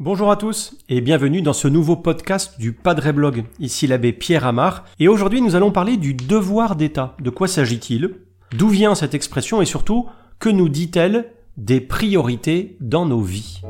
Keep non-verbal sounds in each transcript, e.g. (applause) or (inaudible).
Bonjour à tous et bienvenue dans ce nouveau podcast du Padre Blog. Ici l'abbé Pierre Amar et aujourd'hui nous allons parler du devoir d'État. De quoi s'agit-il? D'où vient cette expression et surtout que nous dit-elle des priorités dans nos vies?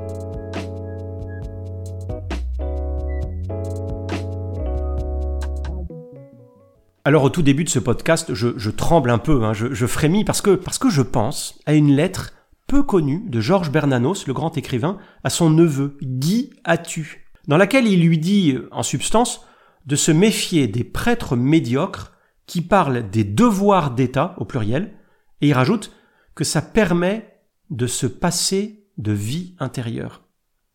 Alors au tout début de ce podcast, je, tremble un peu, hein, je, je, frémis parce que, parce que je pense à une lettre peu connue de Georges Bernanos, le grand écrivain, à son neveu, Guy Attu, dans laquelle il lui dit, en substance, de se méfier des prêtres médiocres qui parlent des devoirs d'État, au pluriel, et il rajoute que ça permet de se passer de vie intérieure.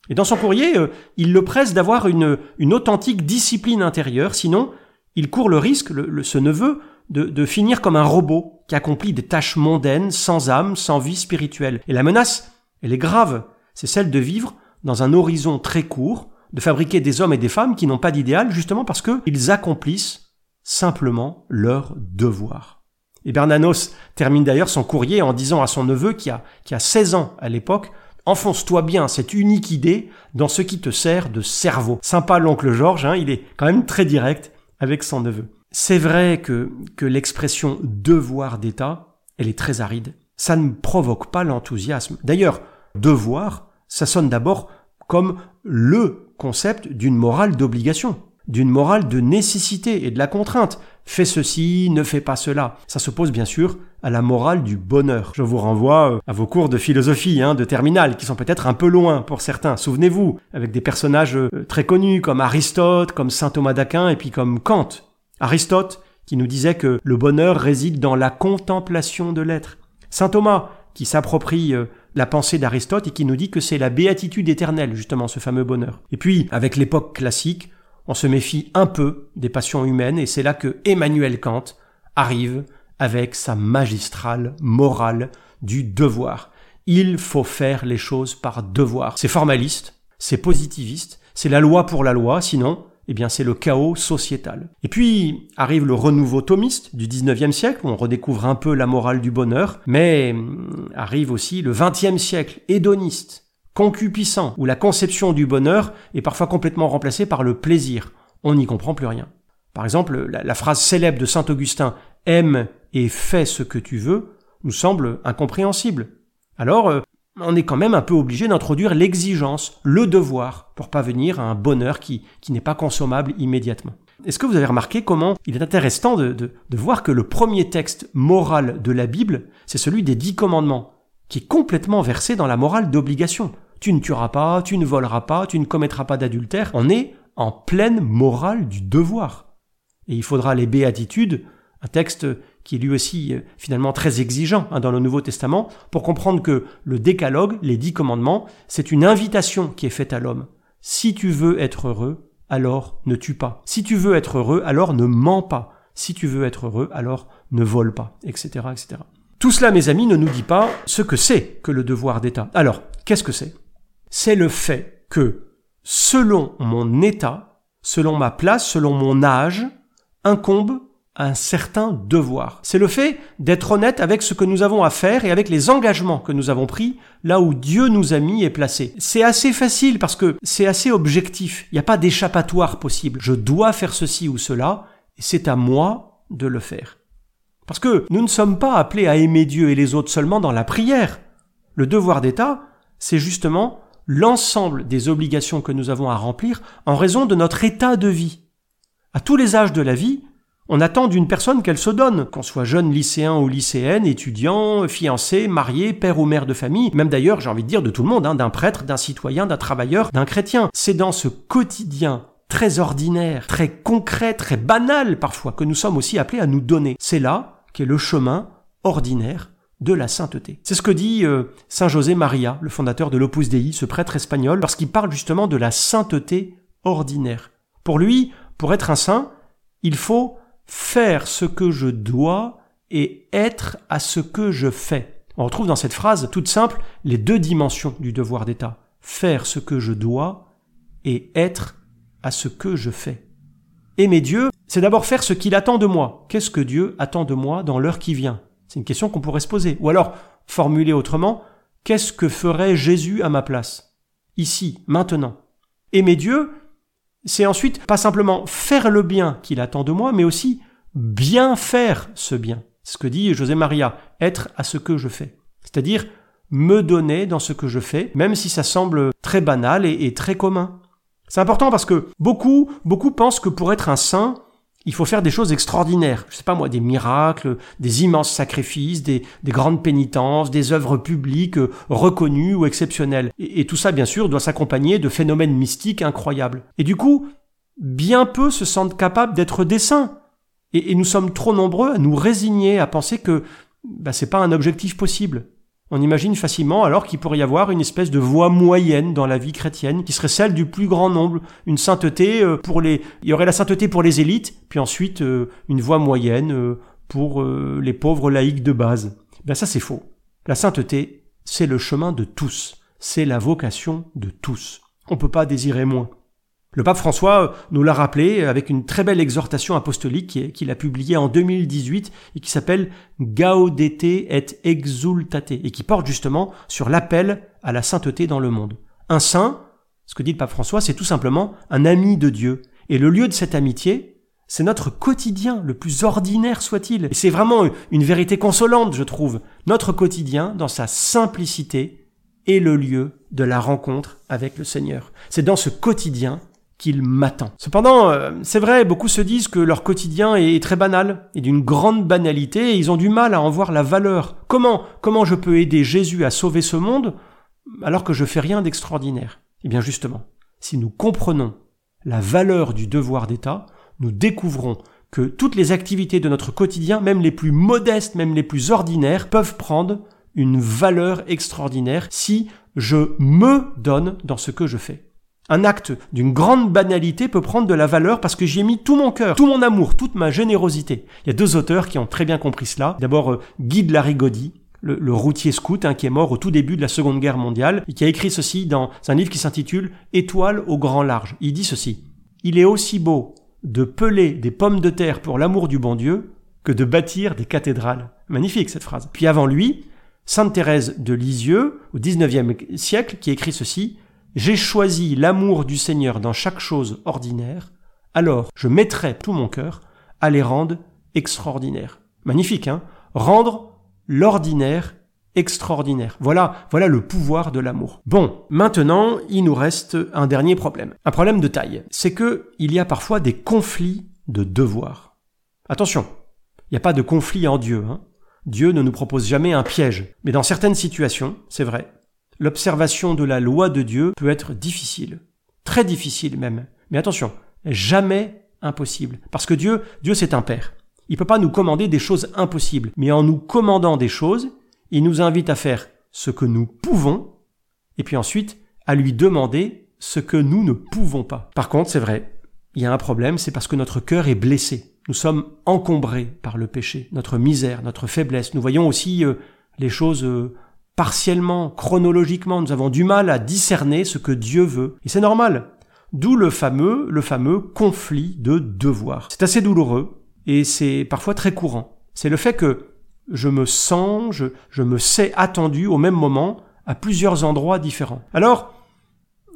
Et dans son courrier, euh, il le presse d'avoir une, une authentique discipline intérieure, sinon il court le risque, le, ce neveu, de, finir comme un robot qui accomplit des tâches mondaines, sans âme, sans vie spirituelle. Et la menace, elle est grave, c'est celle de vivre dans un horizon très court, de fabriquer des hommes et des femmes qui n'ont pas d'idéal, justement parce qu'ils accomplissent simplement leur devoir. Et Bernanos termine d'ailleurs son courrier en disant à son neveu qui a, qui a 16 ans à l'époque, enfonce-toi bien cette unique idée dans ce qui te sert de cerveau. Sympa l'oncle Georges, hein, il est quand même très direct avec son neveu. C'est vrai que, que l'expression devoir d'État, elle est très aride. Ça ne provoque pas l'enthousiasme. D'ailleurs, devoir, ça sonne d'abord comme le concept d'une morale d'obligation, d'une morale de nécessité et de la contrainte. Fais ceci, ne fais pas cela. Ça s'oppose bien sûr à la morale du bonheur. Je vous renvoie euh, à vos cours de philosophie, hein, de terminale, qui sont peut-être un peu loin pour certains. Souvenez-vous, avec des personnages euh, très connus comme Aristote, comme saint Thomas d'Aquin et puis comme Kant. Aristote, qui nous disait que le bonheur réside dans la contemplation de l'être. Saint Thomas, qui s'approprie euh, la pensée d'Aristote et qui nous dit que c'est la béatitude éternelle, justement, ce fameux bonheur. Et puis, avec l'époque classique, on se méfie un peu des passions humaines et c'est là que Emmanuel Kant arrive avec sa magistrale morale du devoir. Il faut faire les choses par devoir. C'est formaliste, c'est positiviste, c'est la loi pour la loi, sinon eh bien c'est le chaos sociétal. Et puis arrive le renouveau thomiste du 19e siècle, où on redécouvre un peu la morale du bonheur, mais hum, arrive aussi le 20e siècle, hédoniste, concupiscent, où la conception du bonheur est parfois complètement remplacée par le plaisir. On n'y comprend plus rien. Par exemple, la, phrase célèbre de Saint Augustin Aime et fais ce que tu veux nous semble incompréhensible. Alors, euh, on est quand même un peu obligé d'introduire l'exigence, le devoir, pour parvenir à un bonheur qui, n'est pas consommable immédiatement. Est-ce que vous avez remarqué comment il est intéressant de voir que le premier texte moral de la Bible, c'est celui des dix commandements, qui est complètement versé dans la morale d'obligation? Tu ne tueras pas, tu ne voleras pas, tu ne commettras pas d'adultère. On est en pleine morale du devoir. Et il faudra les béatitudes, un texte qui est lui aussi euh, finalement très exigeant hein, dans le Nouveau Testament, pour comprendre que le décalogue, les dix commandements, c'est une invitation qui est faite à l'homme. Si tu veux être heureux, alors ne tue pas. Si tu veux être heureux, alors ne mens pas. Si tu veux être heureux, alors ne vole pas, etc., etc. Tout cela, mes amis, ne nous dit pas ce que c'est que le devoir d'État. Alors, qu'est-ce que c'est? C'est le fait que, selon mon état, selon ma place, selon mon âge, incombe un certain devoir. C'est le fait d'être honnête avec ce que nous avons à faire et avec les engagements que nous avons pris là où Dieu nous a mis et placés. C'est assez facile parce que c'est assez objectif. Il n'y a pas d'échappatoire possible. Je dois faire ceci ou cela et c'est à moi de le faire. Parce que nous ne sommes pas appelés à aimer Dieu et les autres seulement dans la prière. Le devoir d'État, c'est justement l'ensemble des obligations que nous avons à remplir en raison de notre état de vie. À tous les âges de la vie, on attend d'une personne qu'elle se donne, qu'on soit jeune lycéen ou lycéenne, étudiant, fiancé, marié, père ou mère de famille, même d'ailleurs, j'ai envie de dire de tout le monde, hein, d'un prêtre, d'un citoyen, d'un travailleur, d'un chrétien. C'est dans ce quotidien très ordinaire, très concret, très banal parfois, que nous sommes aussi appelés à nous donner. C'est là qu'est le chemin ordinaire de la sainteté. C'est ce que dit euh, Saint José Maria, le fondateur de l'Opus Dei, ce prêtre espagnol, lorsqu'il parle justement de la sainteté ordinaire. Pour lui, pour être un saint, il faut faire ce que je dois et être à ce que je fais. On retrouve dans cette phrase toute simple les deux dimensions du devoir d'État. Faire ce que je dois et être à ce que je fais. Aimer Dieu, c'est d'abord faire ce qu'il attend de moi. Qu'est-ce que Dieu attend de moi dans l'heure qui vient? C'est une question qu'on pourrait se poser. Ou alors, formuler autrement, qu'est-ce que ferait Jésus à ma place? Ici, maintenant. Aimer Dieu, c'est ensuite pas simplement faire le bien qu'il attend de moi, mais aussi bien faire ce bien. Ce que dit José Maria, être à ce que je fais. C'est-à-dire me donner dans ce que je fais, même si ça semble très banal et, et très commun. C'est important parce que beaucoup, beaucoup pensent que pour être un saint, il faut faire des choses extraordinaires. Je sais pas moi, des miracles, des immenses sacrifices, des, grandes pénitences, des œuvres publiques euh, reconnues ou exceptionnelles. Et, tout ça, bien sûr, doit s'accompagner de phénomènes mystiques incroyables. Et du coup, bien peu se sentent capables d'être des saints. Et, nous sommes trop nombreux à nous résigner à penser que bah, c'est pas un objectif possible. On imagine facilement alors qu'il pourrait y avoir une espèce de voie moyenne dans la vie chrétienne qui serait celle du plus grand nombre, une sainteté euh, pour les il y aurait la sainteté pour les élites, puis ensuite euh, une voie moyenne euh, pour les pauvres laïcs de base. Ben ça c'est faux. La sainteté, c'est le chemin de tous, c'est la vocation de tous. On peut pas désirer moins. Le pape François nous l'a rappelé avec une très belle exhortation apostolique qu'il a publiée en 2018 et qui s'appelle Gaudete et exultate et qui porte justement sur l'appel à la sainteté dans le monde. Un saint, ce que dit le pape François, c'est tout simplement un ami de Dieu. Et le lieu de cette amitié, c'est notre quotidien, le plus ordinaire soit-il. Et c'est vraiment une vérité consolante, je trouve. Notre quotidien, dans sa simplicité, est le lieu de la rencontre avec le Seigneur. C'est dans ce quotidien qu'il m'attend. Cependant, euh, c'est vrai, beaucoup se disent que leur quotidien est très banal, et d'une grande banalité, et ils ont du mal à en voir la valeur. Comment, comment je peux aider Jésus à sauver ce monde alors que je fais rien d'extraordinaire? Eh bien justement, si nous comprenons la valeur du devoir d'État, nous découvrons que toutes les activités de notre quotidien, même les plus modestes, même les plus ordinaires, peuvent prendre une valeur extraordinaire si je me donne dans ce que je fais. Un acte d'une grande banalité peut prendre de la valeur parce que j'y ai mis tout mon cœur, tout mon amour, toute ma générosité. Il y a deux auteurs qui ont très bien compris cela. D'abord, euh, Guy de Larigaudy, le, routier scout hein, qui est mort au tout début de la Seconde Guerre mondiale et qui a écrit ceci dans un livre qui s'intitule Étoile au grand large. Il dit ceci. Il est aussi beau de peler des pommes de terre pour l'amour du bon Dieu que de bâtir des cathédrales. Magnifique cette phrase. Puis avant lui, Sainte Thérèse de Lisieux, au XIXe siècle, qui écrit ceci j'ai choisi l'amour du Seigneur dans chaque chose ordinaire, alors je mettrai tout mon cœur à les rendre extraordinaires. Magnifique, hein? Rendre l'ordinaire extraordinaire. Voilà, voilà le pouvoir de l'amour. Bon, maintenant, il nous reste un dernier problème. Un problème de taille. C'est que il y a parfois des conflits de devoirs. Attention, il n'y a pas de conflit en Dieu. Hein. Dieu ne nous propose jamais un piège. Mais dans certaines situations, c'est vrai, l'observation de la loi de Dieu peut être difficile, très difficile même. Mais attention, jamais impossible. Parce que Dieu, Dieu c'est un Père. Il ne peut pas nous commander des choses impossibles. Mais en nous commandant des choses, il nous invite à faire ce que nous pouvons, et puis ensuite à lui demander ce que nous ne pouvons pas. Par contre, c'est vrai, il y a un problème, c'est parce que notre cœur est blessé. Nous sommes encombrés par le péché, notre misère, notre faiblesse. Nous voyons aussi euh, les choses euh, partiellement, chronologiquement, nous avons du mal à discerner ce que Dieu veut. Et c'est normal. D'où le fameux, le fameux conflit de devoir. C'est assez douloureux et c'est parfois très courant. C'est le fait que je me sens, je, je me sais attendu au même moment à plusieurs endroits différents. Alors,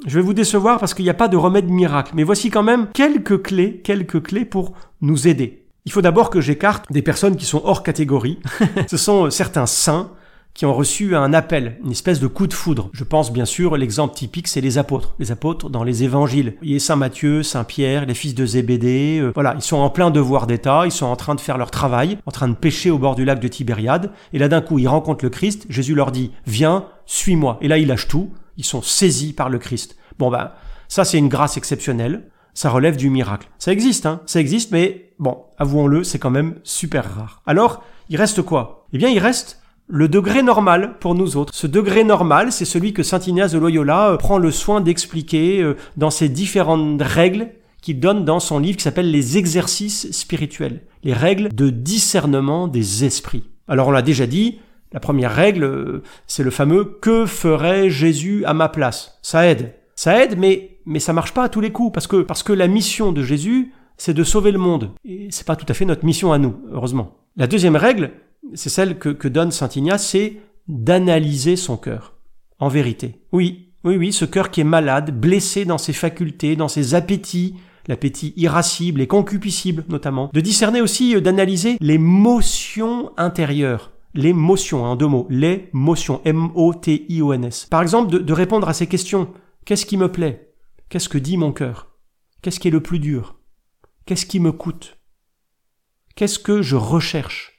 je vais vous décevoir parce qu'il n'y a pas de remède miracle, mais voici quand même quelques clés, quelques clés pour nous aider. Il faut d'abord que j'écarte des personnes qui sont hors catégorie. (laughs) Ce sont certains saints qui ont reçu un appel, une espèce de coup de foudre. Je pense bien sûr, l'exemple typique, c'est les apôtres. Les apôtres dans les évangiles. Vous voyez Saint Matthieu, Saint Pierre, les fils de Zébédée, euh, voilà, ils sont en plein devoir d'État, ils sont en train de faire leur travail, en train de pêcher au bord du lac de Tibériade, et là d'un coup, ils rencontrent le Christ, Jésus leur dit, viens, suis-moi. Et là, ils lâchent tout, ils sont saisis par le Christ. Bon ben, ça c'est une grâce exceptionnelle, ça relève du miracle. Ça existe, hein, ça existe, mais bon, avouons-le, c'est quand même super rare. Alors, il reste quoi? Eh bien, il reste le degré normal pour nous autres. Ce degré normal, c'est celui que Saint Ignace de Loyola euh, prend le soin d'expliquer euh, dans ses différentes règles qu'il donne dans son livre qui s'appelle Les exercices spirituels, les règles de discernement des esprits. Alors on l'a déjà dit, la première règle, euh, c'est le fameux que ferait Jésus à ma place? Ça aide. Ça aide, mais mais ça marche pas à tous les coups parce que parce que la mission de Jésus, c'est de sauver le monde. Et c'est pas tout à fait notre mission à nous, heureusement. La deuxième règle, c'est celle que, donne Saint Ignace, c'est d'analyser son cœur. En vérité. Oui, oui, oui, ce cœur qui est malade, blessé dans ses facultés, dans ses appétits, l'appétit irascible et concupiscible notamment. De discerner aussi, euh, d'analyser les motions intérieures. Les motions, en deux mots. Les motions. M-O-T-I-O-N-S. Par exemple, de, de répondre à ces questions. Qu'est-ce qui me plaît? Qu'est-ce que dit mon cœur? Qu'est-ce qui est le plus dur? Qu'est-ce qui me coûte? Qu'est-ce que je recherche?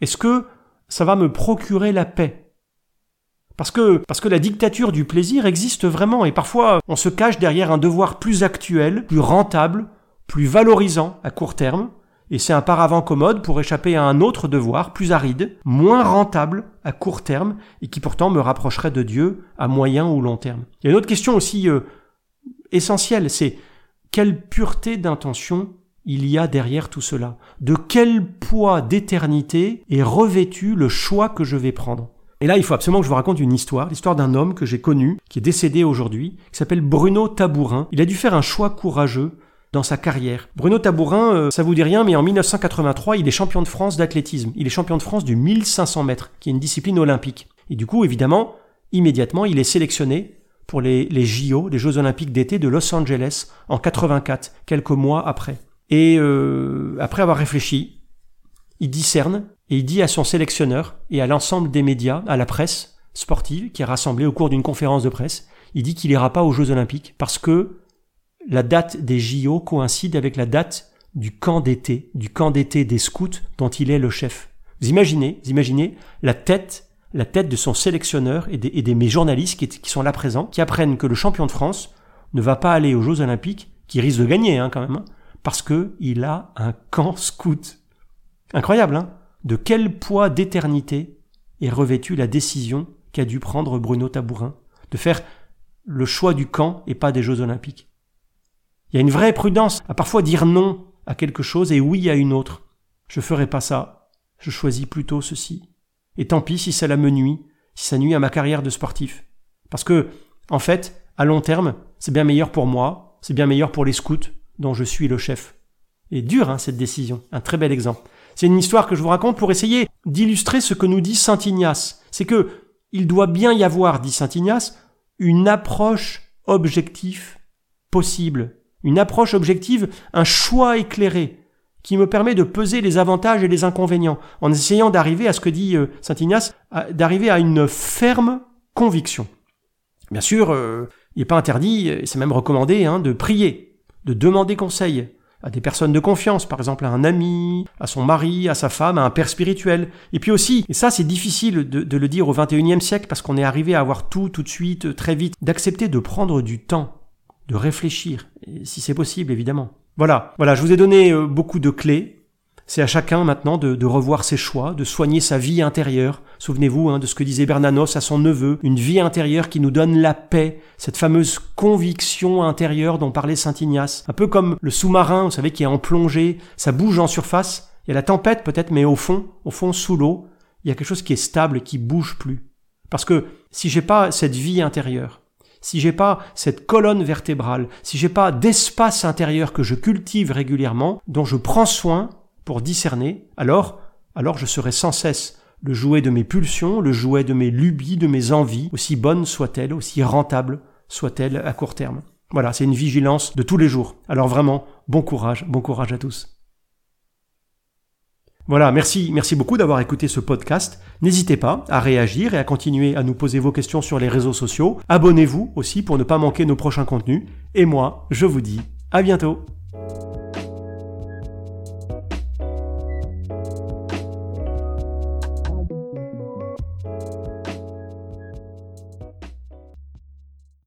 Est-ce que ça va me procurer la paix? Parce que, parce que la dictature du plaisir existe vraiment et parfois on se cache derrière un devoir plus actuel, plus rentable, plus valorisant à court terme, et c'est un paravent commode pour échapper à un autre devoir plus aride, moins rentable à court terme, et qui pourtant me rapprocherait de Dieu à moyen ou long terme. Il y a une autre question aussi euh, essentielle, c'est quelle pureté d'intention il y a derrière tout cela De quel poids d'éternité est revêtu le choix que je vais prendre? Et là, il faut absolument que je vous raconte une histoire, l'histoire d'un homme que j'ai connu, qui est décédé aujourd'hui, qui s'appelle Bruno Tabourin. Il a dû faire un choix courageux dans sa carrière. Bruno Tabourin, euh, ça vous dit rien, mais en 1983, il est champion de France d'athlétisme. Il est champion de France du 1500 mètres, qui est une discipline olympique. Et du coup, évidemment, immédiatement, il est sélectionné pour les, les JO, les Jeux olympiques d'été de Los Angeles, en 84, quelques mois après. Et euh, après avoir réfléchi, il discerne et il dit à son sélectionneur et à l'ensemble des médias, à la presse sportive qui est rassemblée au cours d'une conférence de presse, il dit qu'il ira pas aux Jeux Olympiques parce que la date des JO coïncide avec la date du camp d'été, du camp d'été des scouts dont il est le chef. Vous imaginez, vous imaginez la tête, la tête de son sélectionneur et des, et des mes journalistes qui, qui, sont là présents, qui apprennent que le champion de France ne va pas aller aux Jeux Olympiques, qui risque de gagner hein, quand même, hein, parce que il a un camp scout. Incroyable, hein? De quel poids d'éternité est revêtue la décision qu'a dû prendre Bruno Tabourin de faire le choix du camp et pas des Jeux olympiques? Il y a une vraie prudence à parfois dire non à quelque chose et oui à une autre. Je ferai pas ça. Je choisis plutôt ceci. Et tant pis si cela me nuit, si ça nuit à ma carrière de sportif. Parce que, en fait, à long terme, c'est bien meilleur pour moi, c'est bien meilleur pour les scouts dont je suis le chef. Et dur, hein, cette décision. Un très bel exemple. C'est une histoire que je vous raconte pour essayer d'illustrer ce que nous dit Saint Ignace. C'est que il doit bien y avoir, dit Saint Ignace, une approche objective possible. Une approche objective, un choix éclairé, qui me permet de peser les avantages et les inconvénients, en essayant d'arriver à ce que dit euh, Saint Ignace, d'arriver à une ferme conviction. Bien sûr, euh, il n'est pas interdit, c'est même recommandé, hein, de prier, de demander conseil, à des personnes de confiance, par exemple à un ami, à son mari, à sa femme, à un père spirituel. Et puis aussi, et ça c'est difficile de, le dire au XXIe siècle parce qu'on est arrivé à avoir tout tout de suite, très vite, d'accepter de prendre du temps, de réfléchir, si c'est possible évidemment. Voilà, voilà, je vous ai donné euh, beaucoup de clés c'est à chacun maintenant de, revoir ses choix, de soigner sa vie intérieure. Souvenez-vous hein, de ce que disait Bernanos à son neveu, une vie intérieure qui nous donne la paix, cette fameuse conviction intérieure dont parlait Saint Ignace. Un peu comme le sous-marin, vous savez, qui est en plongée, ça bouge en surface, il y a la tempête peut-être, mais au fond, au fond, sous l'eau, il y a quelque chose qui est stable, qui bouge plus. Parce que si j'ai pas cette vie intérieure, si j'ai pas cette colonne vertébrale, si j'ai pas d'espace intérieur que je cultive régulièrement, dont je prends soin, discerner, alors, alors je serai sans cesse le jouet de mes pulsions, le jouet de mes lubies, de mes envies, aussi bonnes soient-elles, aussi rentables soient-elles à court terme. Voilà, c'est une vigilance de tous les jours. Alors vraiment, bon courage, bon courage à tous. Voilà, merci, merci beaucoup d'avoir écouté ce podcast. N'hésitez pas à réagir et à continuer à nous poser vos questions sur les réseaux sociaux. Abonnez-vous aussi pour ne pas manquer nos prochains contenus. Et moi, je vous dis à bientôt.